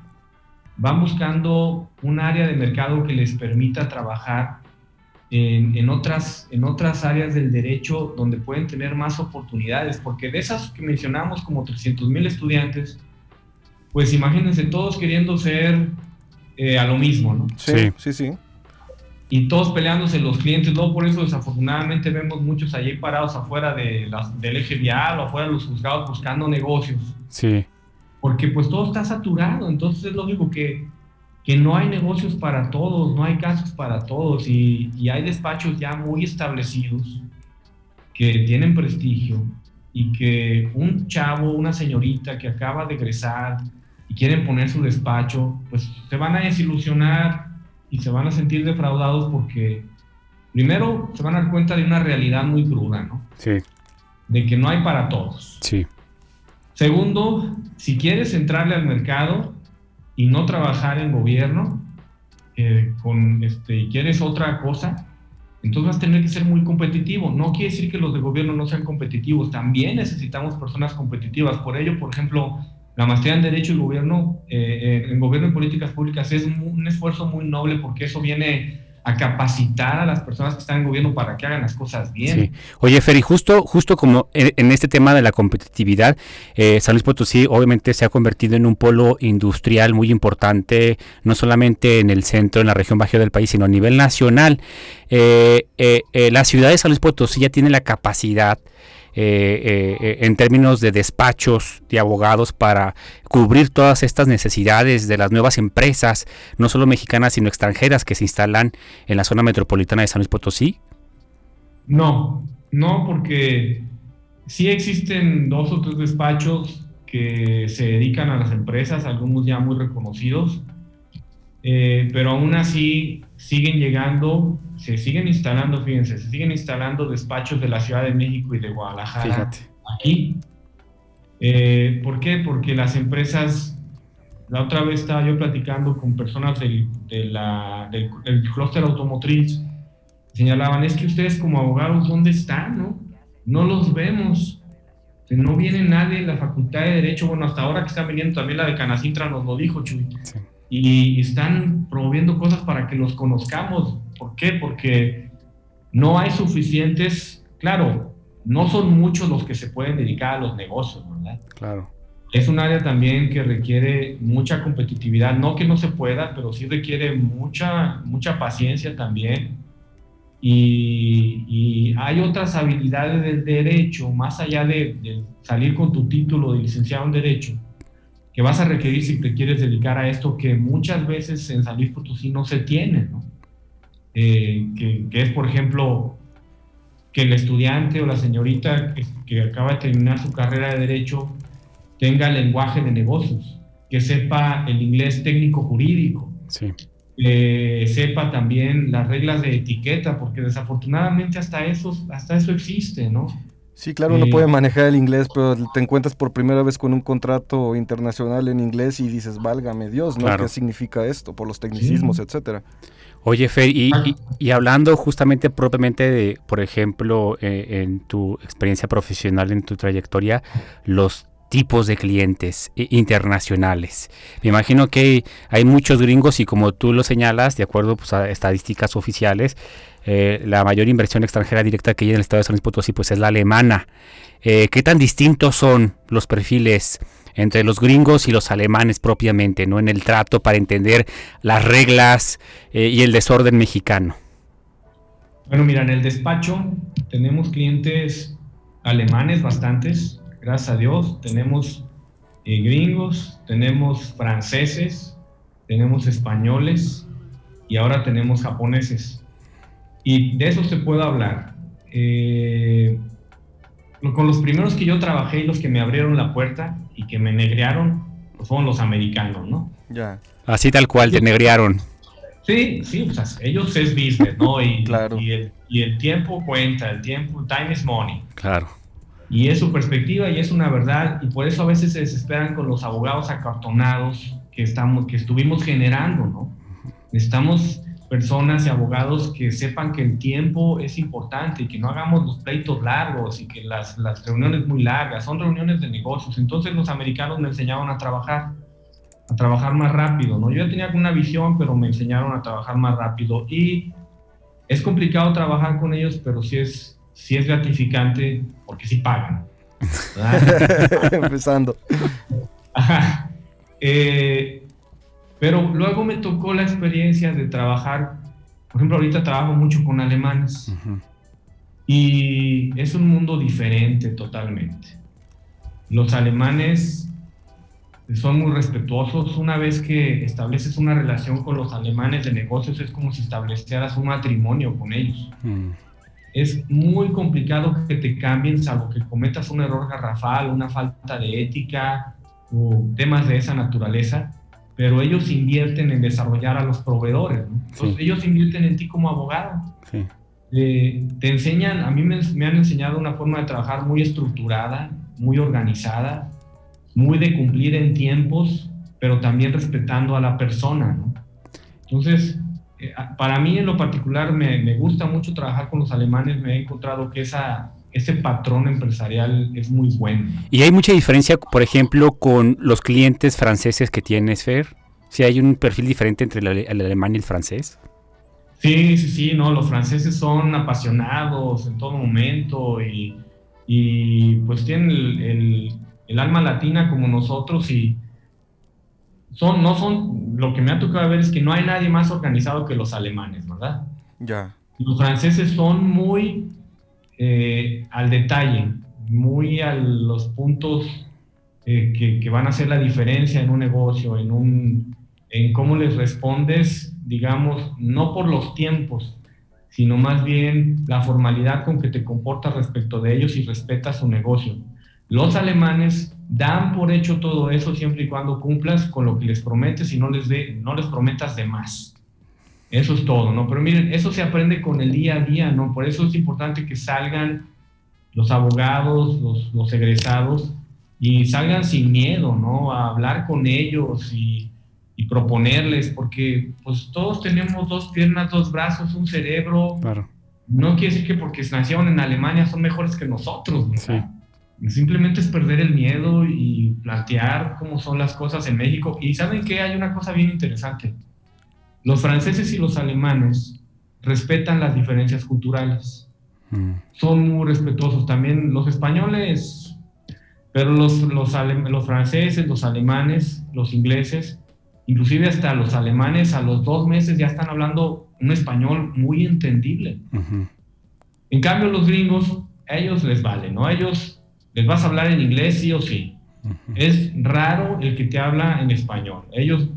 van buscando un área de mercado que les permita trabajar en, otras, en otras áreas del derecho donde pueden tener más oportunidades, porque de esas que mencionamos como 300 mil estudiantes, pues imagínense todos queriendo ser eh, a lo mismo, ¿no? Sí, sí, sí y todos peleándose los clientes. Luego por eso desafortunadamente vemos muchos allí parados afuera de del eje vial o afuera de los juzgados buscando negocios. Sí. Porque pues todo está saturado, entonces es lógico que, que no hay negocios para todos, no hay casos para todos y, y hay despachos ya muy establecidos que tienen prestigio y que un chavo, una señorita que acaba de egresar y quieren poner su despacho, pues se van a desilusionar y se van a sentir defraudados porque primero se van a dar cuenta de una realidad muy cruda, ¿no? Sí. De que no hay para todos. Sí. Segundo, si quieres entrarle al mercado y no trabajar en gobierno, eh, con este, y quieres otra cosa, entonces vas a tener que ser muy competitivo. No quiere decir que los de gobierno no sean competitivos, también necesitamos personas competitivas. Por ello, por ejemplo, la maestría en Derecho y Gobierno, eh, en Gobierno y Políticas Públicas es un, esfuerzo muy noble porque eso viene a capacitar a las personas que están en gobierno para que hagan las cosas bien. Sí. Oye, Ferry, justo, justo como en, este tema de la competitividad, eh, San Luis Potosí obviamente se ha convertido en un polo industrial muy importante, no solamente en el centro, en la región baja del país, sino a nivel nacional. Eh, la ciudad de San Luis Potosí ya tiene la capacidad eh, eh, en términos de despachos de abogados para cubrir todas estas necesidades de las nuevas empresas, no solo mexicanas, sino extranjeras que se instalan en la zona metropolitana de San Luis Potosí? No, no, porque sí existen dos o tres despachos que se dedican a las empresas, algunos ya muy reconocidos, eh, pero aún así siguen llegando se siguen instalando, fíjense, se siguen instalando despachos de la Ciudad de México y de Guadalajara aquí. Eh, ¿Por qué? Porque las empresas, la otra vez estaba yo platicando con personas del, de la, del, clúster automotriz, señalaban, es que ustedes como abogados, ¿dónde están? No, no los vemos. No viene nadie de la Facultad de Derecho, bueno, hasta ahora que está viniendo también la de Canacintra nos lo dijo, Chuy. Y están promoviendo cosas para que los conozcamos ¿Por qué? Porque no hay suficientes, claro, no son muchos los que se pueden dedicar a los negocios, ¿verdad? Claro. Es un área también que requiere mucha competitividad, no que no se pueda, pero sí requiere mucha, mucha paciencia también. Y, hay otras habilidades del derecho, más allá de, salir con tu título de licenciado en derecho, que vas a requerir si te quieres dedicar a esto, que muchas veces en San Luis Potosí no se tiene, ¿no? Eh, que, es, por ejemplo, que el estudiante o la señorita que, acaba de terminar su carrera de derecho tenga lenguaje de negocios, que sepa el inglés técnico jurídico, sí. sepa también las reglas de etiqueta, porque desafortunadamente hasta eso, hasta eso existe, ¿no? Sí, claro, uno puede manejar el inglés, pero te encuentras por primera vez con un contrato internacional en inglés y dices, válgame Dios, ¿no? ¿Qué significa esto? Por los tecnicismos, etcétera. Oye, Fer, y, hablando justamente propiamente de, por ejemplo, eh, en tu experiencia profesional, en tu trayectoria, los tipos de clientes eh, internacionales. Me imagino que hay muchos gringos y como tú lo señalas, de acuerdo pues, a estadísticas oficiales, eh, la mayor inversión extranjera directa que hay en el estado de San Luis Potosí pues, es la alemana. ¿Qué tan distintos son los perfiles entre los gringos y los alemanes propiamente, ¿no? En el trato para entender las reglas eh, y el desorden mexicano. Bueno, mira, en el despacho tenemos clientes alemanes bastantes, gracias a Dios, tenemos eh, gringos, tenemos franceses, tenemos españoles y ahora tenemos japoneses. Y de eso se puede hablar. Eh, con los primeros que yo trabajé y los que me abrieron la puerta y que me negrearon pues fueron los americanos, ¿no? Ya. Así tal cual, te negrearon. Sí, sí, pues ellos es business, ¿no? Y, <laughs> Claro. y, el, y el tiempo cuenta, el tiempo, time is money. Claro. Y es su perspectiva y es una verdad. Y por eso a veces se desesperan con los abogados acartonados que, estamos, que estuvimos generando, ¿no? Necesitamos personas y abogados que sepan que el tiempo es importante y que no hagamos los pleitos largos y que las, las reuniones muy largas, son reuniones de negocios. Entonces los americanos me enseñaron a trabajar, a trabajar más rápido, ¿no? Yo ya tenía una visión, pero me enseñaron a trabajar más rápido y es complicado trabajar con ellos, pero sí es, sí es gratificante porque sí pagan. <laughs> Empezando. Ajá. Eh, pero luego me tocó la experiencia de trabajar, por ejemplo, ahorita trabajo mucho con alemanes y es un mundo diferente totalmente. Los alemanes son muy respetuosos. Una vez que estableces una relación con los alemanes de negocios es como si establecieras un matrimonio con ellos. Mm. Es muy complicado que te cambien, salvo que cometas un error garrafal, una falta de ética o temas de esa naturaleza, pero ellos invierten en desarrollar a los proveedores. ¿no? Entonces, Sí. ellos invierten en ti como abogado. Sí. Eh, te enseñan, a mí me, me han enseñado una forma de trabajar muy estructurada, muy organizada, muy de cumplir en tiempos, pero también respetando a la persona. ¿no? Entonces, eh, para mí en lo particular me, me gusta mucho trabajar con los alemanes, me he encontrado que esa, ese patrón empresarial es muy bueno. Y hay mucha diferencia, por ejemplo, con los clientes franceses que tienes, Fer. Si hay un perfil diferente entre el, ale- el alemán y el francés. Sí, sí, sí, no, los franceses son apasionados en todo momento y, y, pues tienen el, el- el alma latina como nosotros y son, no son, lo que me ha tocado ver es que no hay nadie más organizado que los alemanes, ¿verdad? Ya. Los franceses son muy eh, al detalle, muy a los puntos eh, que, van a hacer la diferencia en un negocio, en, un, en cómo les respondes, digamos, no por los tiempos, sino más bien la formalidad con que te comportas respecto de ellos y respetas su negocio. Los alemanes dan por hecho todo eso siempre y cuando cumplas con lo que les prometes y no les, de, no les prometas de más. Eso es todo, ¿no? Pero miren, eso se aprende con el día a día, ¿no? Por eso es importante que salgan los abogados, los, los egresados, y salgan sin miedo, ¿no? A hablar con ellos y, y proponerles, porque pues todos tenemos dos piernas, dos brazos, un cerebro. Claro. No quiere decir que porque nacieron en Alemania son mejores que nosotros, ¿verdad? Simplemente es perder el miedo y plantear cómo son las cosas en México. Y saben que hay una cosa bien interesante. Los franceses y los alemanes respetan las diferencias culturales. Mm. Son muy respetuosos. También los españoles, pero los, los, franceses, los alemanes, los ingleses, inclusive hasta los alemanes a los dos meses ya están hablando un español muy entendible. En cambio, los gringos, a ellos les vale, ¿no? A ellos les vas a hablar en inglés sí o sí. Es raro el que te habla en español. Ellos,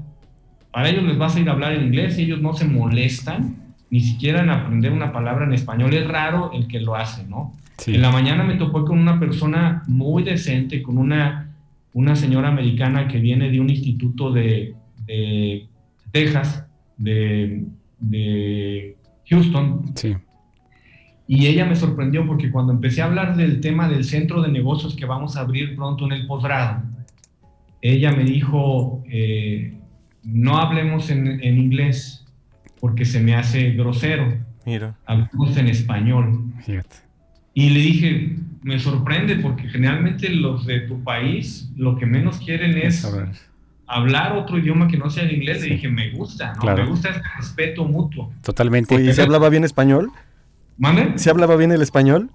para ellos les vas a ir a hablar en inglés y ellos no se molestan ni siquiera en aprender una palabra en español. Es raro el que lo hace, ¿no? Sí. En la mañana me topé con una persona muy decente, con una, una señora americana que viene de un instituto de, de Texas, de, de Houston, Sí. y ella me sorprendió porque cuando empecé a hablar del tema del centro de negocios que vamos a abrir pronto en el posgrado, ella me dijo, eh, no hablemos en, en inglés porque se me hace grosero, Mira. hablemos en español. Fíjate. Y le dije, me sorprende porque generalmente los de tu país lo que menos quieren es Es hablar. otro idioma que no sea el inglés. Le dije, me gusta, ¿no? Claro. Me gusta este respeto mutuo. Totalmente. Oye, ¿se hablaba bien español? ¿Mande? ¿Se hablaba bien el español?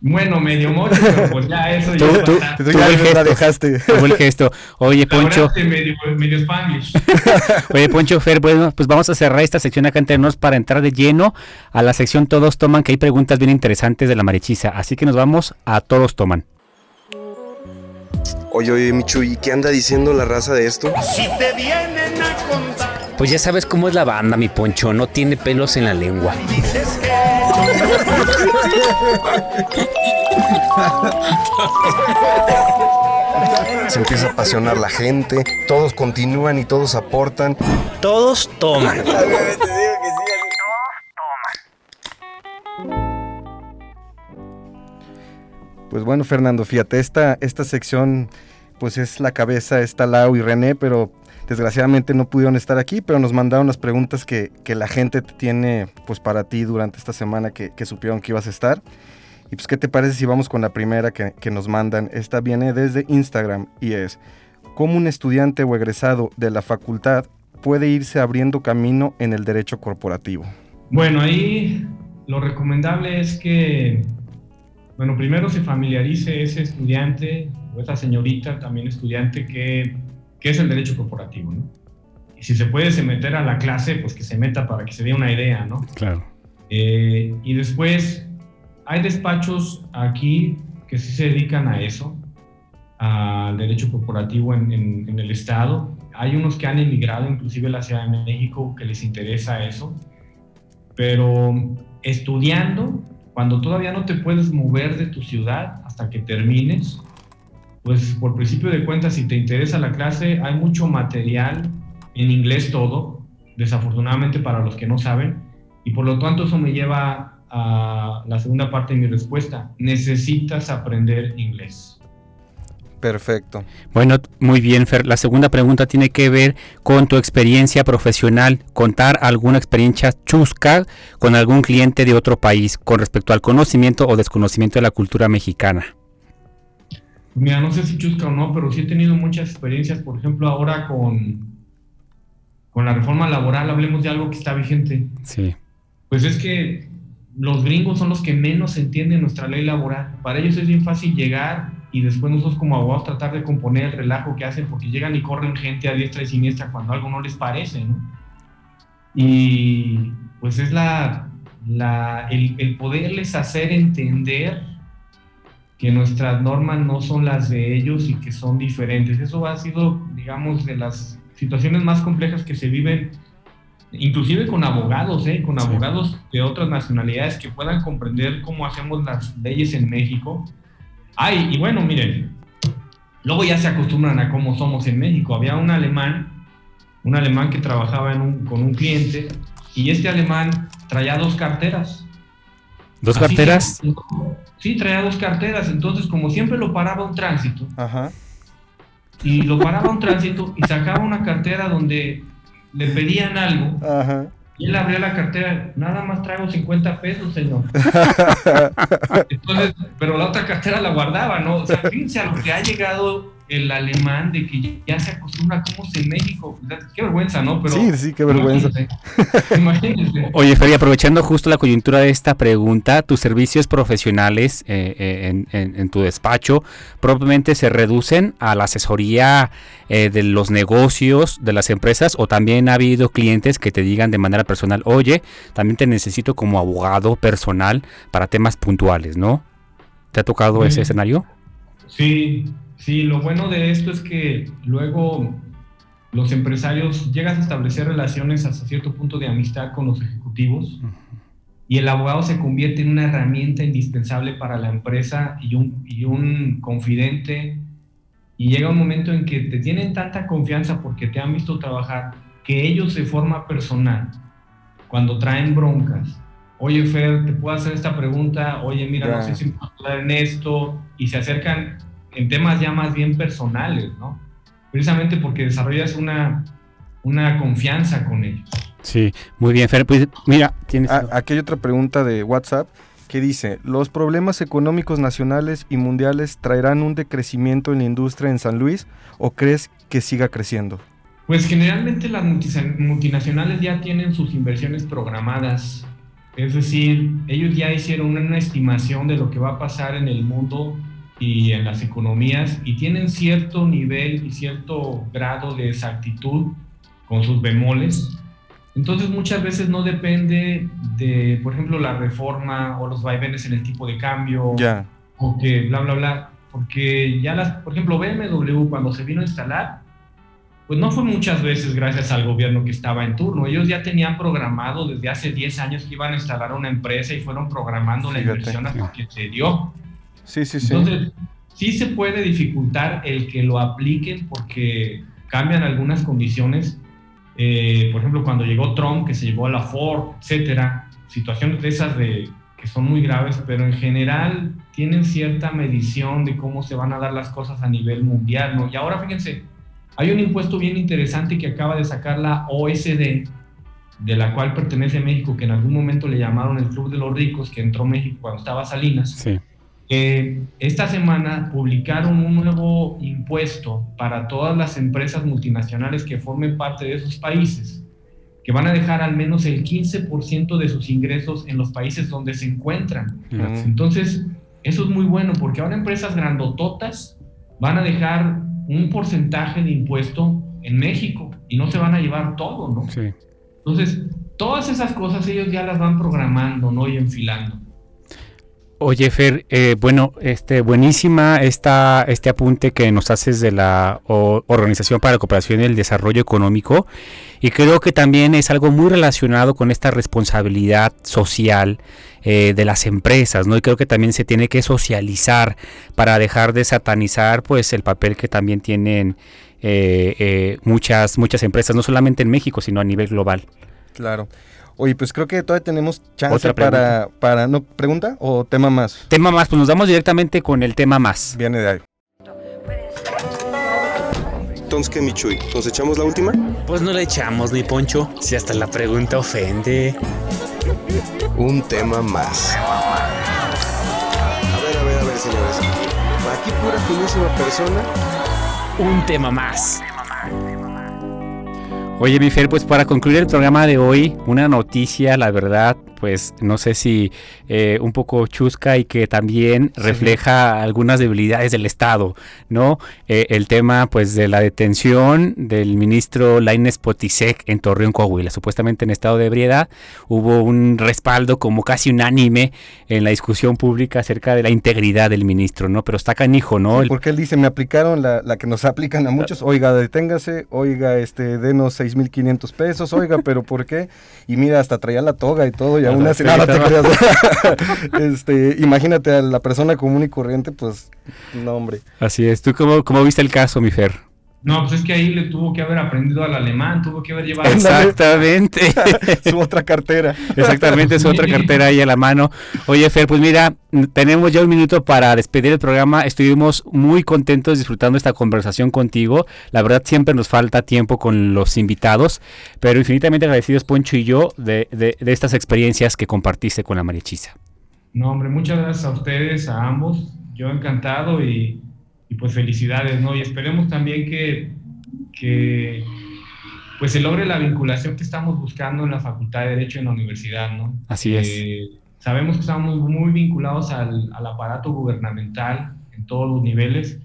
Bueno, medio mocho, pero pues ya eso ya Tú- tú-. Tú el la gesto. dejaste. Tuvo el gesto. Oye, Poncho, medio, medio Spanglish. <laughs> oye, Poncho Fer, bueno, pues vamos a cerrar esta sección acá entre nos para entrar de lleno a la sección Todos Toman, que hay preguntas bien interesantes de la marechiza. Así que nos vamos a Todos Toman. Oye, oye, Michu, ¿y qué anda diciendo la raza de esto? Si te vienen a contar, Pues ya sabes cómo es la banda, mi poncho. No tiene pelos en la lengua. dices que Se empieza a apasionar la gente, todos continúan y todos aportan. Todos toman. Pues bueno, Fernando, fíjate, esta, esta sección pues es la cabeza, está Lau y René, pero desgraciadamente no pudieron estar aquí, pero nos mandaron las preguntas que, la gente tiene pues para ti durante esta semana que, que, supieron que ibas a estar. Y pues, ¿qué te parece si vamos con la primera que, que nos mandan? Esta viene desde Instagram y es, ¿cómo un estudiante o egresado de la facultad puede irse abriendo camino en el derecho corporativo? Bueno, ahí lo recomendable es que bueno, primero se familiarice ese estudiante o esa señorita también estudiante que, que es el derecho corporativo, ¿no? Y si se puede se meter a la clase, pues que se meta para que se dé una idea, ¿no? Claro. Eh, y después, hay despachos aquí que sí se dedican a eso, al derecho corporativo en, en, en el Estado. Hay unos que han emigrado, inclusive a la Ciudad de México, que les interesa eso. Pero estudiando, cuando todavía no te puedes mover de tu ciudad hasta que termines, pues por principio de cuentas, si te interesa la clase, hay mucho material en inglés todo, desafortunadamente para los que no saben, y por lo tanto eso me lleva a la segunda parte de mi respuesta. Necesitas aprender inglés. Perfecto. Bueno, muy bien, Fer. La segunda pregunta tiene que ver con tu experiencia profesional. Contar alguna experiencia chusca con algún cliente de otro país con respecto al conocimiento o desconocimiento de la cultura mexicana. Mira, no sé si chusca o no, pero sí he tenido muchas experiencias, por ejemplo, ahora con, con la reforma laboral, hablemos de algo que está vigente. Sí. Pues es que los gringos son los que menos entienden nuestra ley laboral. Para ellos es bien fácil llegar y después nosotros como abogados tratar de componer el relajo que hacen porque llegan y corren gente a diestra y siniestra cuando algo no les parece, ¿no? Y pues es la, la el, el, poderles hacer entender que nuestras normas no son las de ellos y que son diferentes. Eso ha sido, digamos, de las situaciones más complejas que se viven, inclusive con abogados, ¿eh? con abogados de otras nacionalidades que puedan comprender cómo hacemos las leyes en México Ay, y bueno, miren, luego ya se acostumbran a cómo somos en México. Había un alemán, un alemán que trabajaba en un, con un cliente y este alemán traía dos carteras. ¿Dos Así carteras? Que, sí, traía dos carteras. Entonces, como siempre lo paraba un tránsito. Ajá. Y lo paraba un tránsito y sacaba una cartera donde le pedían algo. Ajá. Y él abrió la cartera, nada más traigo 50 pesos, señor. <laughs> Entonces, pero la otra cartera la guardaba, ¿no? O sea, fíjense a lo que ha llegado el alemán de que ya se acostumbra a cómo es en México. Qué vergüenza, ¿no? Pero, sí, sí, qué vergüenza. Imagínense. <laughs> Oye, Feri, aprovechando justo la coyuntura de esta pregunta, tus servicios profesionales eh, eh, en, en, en, tu despacho propiamente se reducen a la asesoría eh, de los negocios, de las empresas, o también ha habido clientes que te digan de manera personal, oye, también te necesito como abogado personal para temas puntuales, ¿no? ¿Te ha tocado sí. ese escenario? Sí, Sí, lo bueno de esto es que luego los empresarios llegan a establecer relaciones hasta cierto punto de amistad con los ejecutivos y el abogado se convierte en una herramienta indispensable para la empresa y un, y un confidente. Y llega un momento en que te tienen tanta confianza porque te han visto trabajar que ellos de forma personal, cuando traen broncas, oye Fer, te puedo hacer esta pregunta, oye mira, no sé si me puedo hablar en esto, y se acercan en temas ya más bien personales, ¿no? Precisamente porque desarrollas una, una confianza con ellos. Sí, muy bien, Fer. Pues mira, tienes... Ah, aquí hay otra pregunta de WhatsApp que dice, ¿los problemas económicos nacionales y mundiales traerán un decrecimiento en la industria en San Luis o crees que siga creciendo? Pues generalmente las multinacionales ya tienen sus inversiones programadas, es decir, ellos ya hicieron una estimación de lo que va a pasar en el mundo y en las economías y tienen cierto nivel y cierto grado de exactitud con sus bemoles. Entonces muchas veces no depende de, por ejemplo, la reforma o los vaivenes en el tipo de cambio yeah. o que bla, bla, bla, porque ya las, por ejemplo, BMW cuando se vino a instalar, pues no fue muchas veces gracias al gobierno que estaba en turno. Ellos ya tenían programado desde hace 10 años que iban a instalar una empresa y fueron programando la Fíjate. inversión hasta que se dio. Sí, sí, sí. Entonces, sí se puede dificultar el que lo apliquen porque cambian algunas condiciones. Eh, por ejemplo, cuando llegó Trump, que se llevó a la Ford, etcétera, situaciones de esas de, que son muy graves, pero en general tienen cierta medición de cómo se van a dar las cosas a nivel mundial, ¿no? Y ahora fíjense, hay un impuesto bien interesante que acaba de sacar la OSD, de la cual pertenece México, que en algún momento le llamaron el Club de los Ricos, que entró México cuando estaba Salinas. Sí. Eh, esta semana publicaron un nuevo impuesto para todas las empresas multinacionales que formen parte de esos países, que van a dejar al menos el 15% de sus ingresos en los países donde se encuentran. Entonces, eso es muy bueno porque ahora empresas grandototas van a dejar un porcentaje de impuesto en México y no se van a llevar todo, ¿no? Sí. Entonces, todas esas cosas ellos ya las van programando, ¿no? Y enfilando. Oye, Fer, eh, bueno, este, buenísima esta, este apunte que nos haces de la Organización para la Cooperación y el Desarrollo Económico y creo que también es algo muy relacionado con esta responsabilidad social eh, de las empresas, ¿no? Y creo que también se tiene que socializar para dejar de satanizar, pues, el papel que también tienen eh, muchas, muchas empresas, no solamente en México, sino a nivel global. Claro. Oye, pues creo que todavía tenemos chance para, para, ¿no? ¿Pregunta o tema más? Tema más, pues nos vamos directamente con el tema más. Viene de ahí. Entonces, ¿qué, Michuy? ¿Nos echamos la última? Pues no le echamos, ni Poncho, si hasta la pregunta ofende. Un tema más. A ver, a ver, a ver, señores. Aquí pura finísima persona. Un tema más. Oye, mi Fer, pues para concluir el programa de hoy, una noticia, la verdad, pues no sé si eh, un poco chusca y que también refleja algunas debilidades del Estado, ¿no? Eh, el tema, pues, de la detención del ministro Laines Potisek en Torreón, Coahuila, supuestamente en estado de ebriedad. Hubo un respaldo como casi unánime en la discusión pública acerca de la integridad del ministro, ¿no? Pero está canijo, ¿no? Sí, porque él dice, me aplicaron la, la, que nos aplican a muchos, oiga, deténgase, oiga, este, denos 6.500 pesos, oiga, <laughs> pero ¿por qué? Y mira, hasta traía la toga y todo, y aún así, te creas. <laughs> <laughs> este, imagínate a la persona común y corriente, pues, no, hombre. Así es. ¿Tú cómo, cómo viste el caso, mi Fer? No, pues es que ahí le tuvo que haber aprendido al alemán, tuvo que haber llevado. Exactamente. <laughs> su otra cartera. Exactamente, su otra cartera ahí a la mano. Oye, Fer, pues mira, tenemos ya un minuto para despedir el programa. Estuvimos muy contentos disfrutando esta conversación contigo. La verdad, siempre nos falta tiempo con los invitados, pero infinitamente agradecidos, Poncho y yo, de, de, de estas experiencias que compartiste con la mariachisa. No, hombre, muchas gracias a ustedes, a ambos. Yo encantado y y pues felicidades, ¿no? Y esperemos también que, que pues se logre la vinculación que estamos buscando en la Facultad de Derecho en la universidad, ¿no? Así es. Eh, sabemos que estamos muy vinculados al, al, aparato gubernamental en todos los niveles,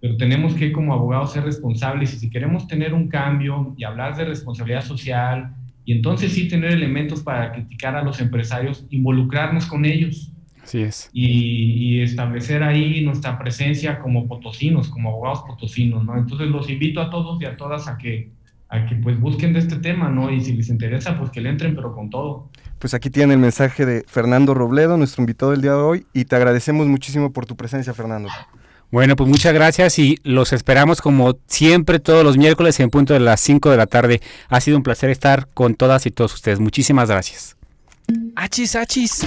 pero tenemos que como abogados ser responsables y si queremos tener un cambio y hablar de responsabilidad social y entonces sí tener elementos para criticar a los empresarios, involucrarnos con ellos Así es. Y, y, establecer ahí nuestra presencia como potosinos, como abogados potosinos, ¿no? Entonces los invito a todos y a todas a que, a que pues busquen de este tema, ¿no? Y si les interesa, pues que le entren, pero con todo. Pues aquí tiene el mensaje de Fernando Robledo, nuestro invitado del día de hoy, y te agradecemos muchísimo por tu presencia, Fernando. Bueno, pues muchas gracias y los esperamos como siempre todos los miércoles en punto de las 5 de la tarde. Ha sido un placer estar con todas y todos ustedes. Muchísimas gracias. Achis, achis.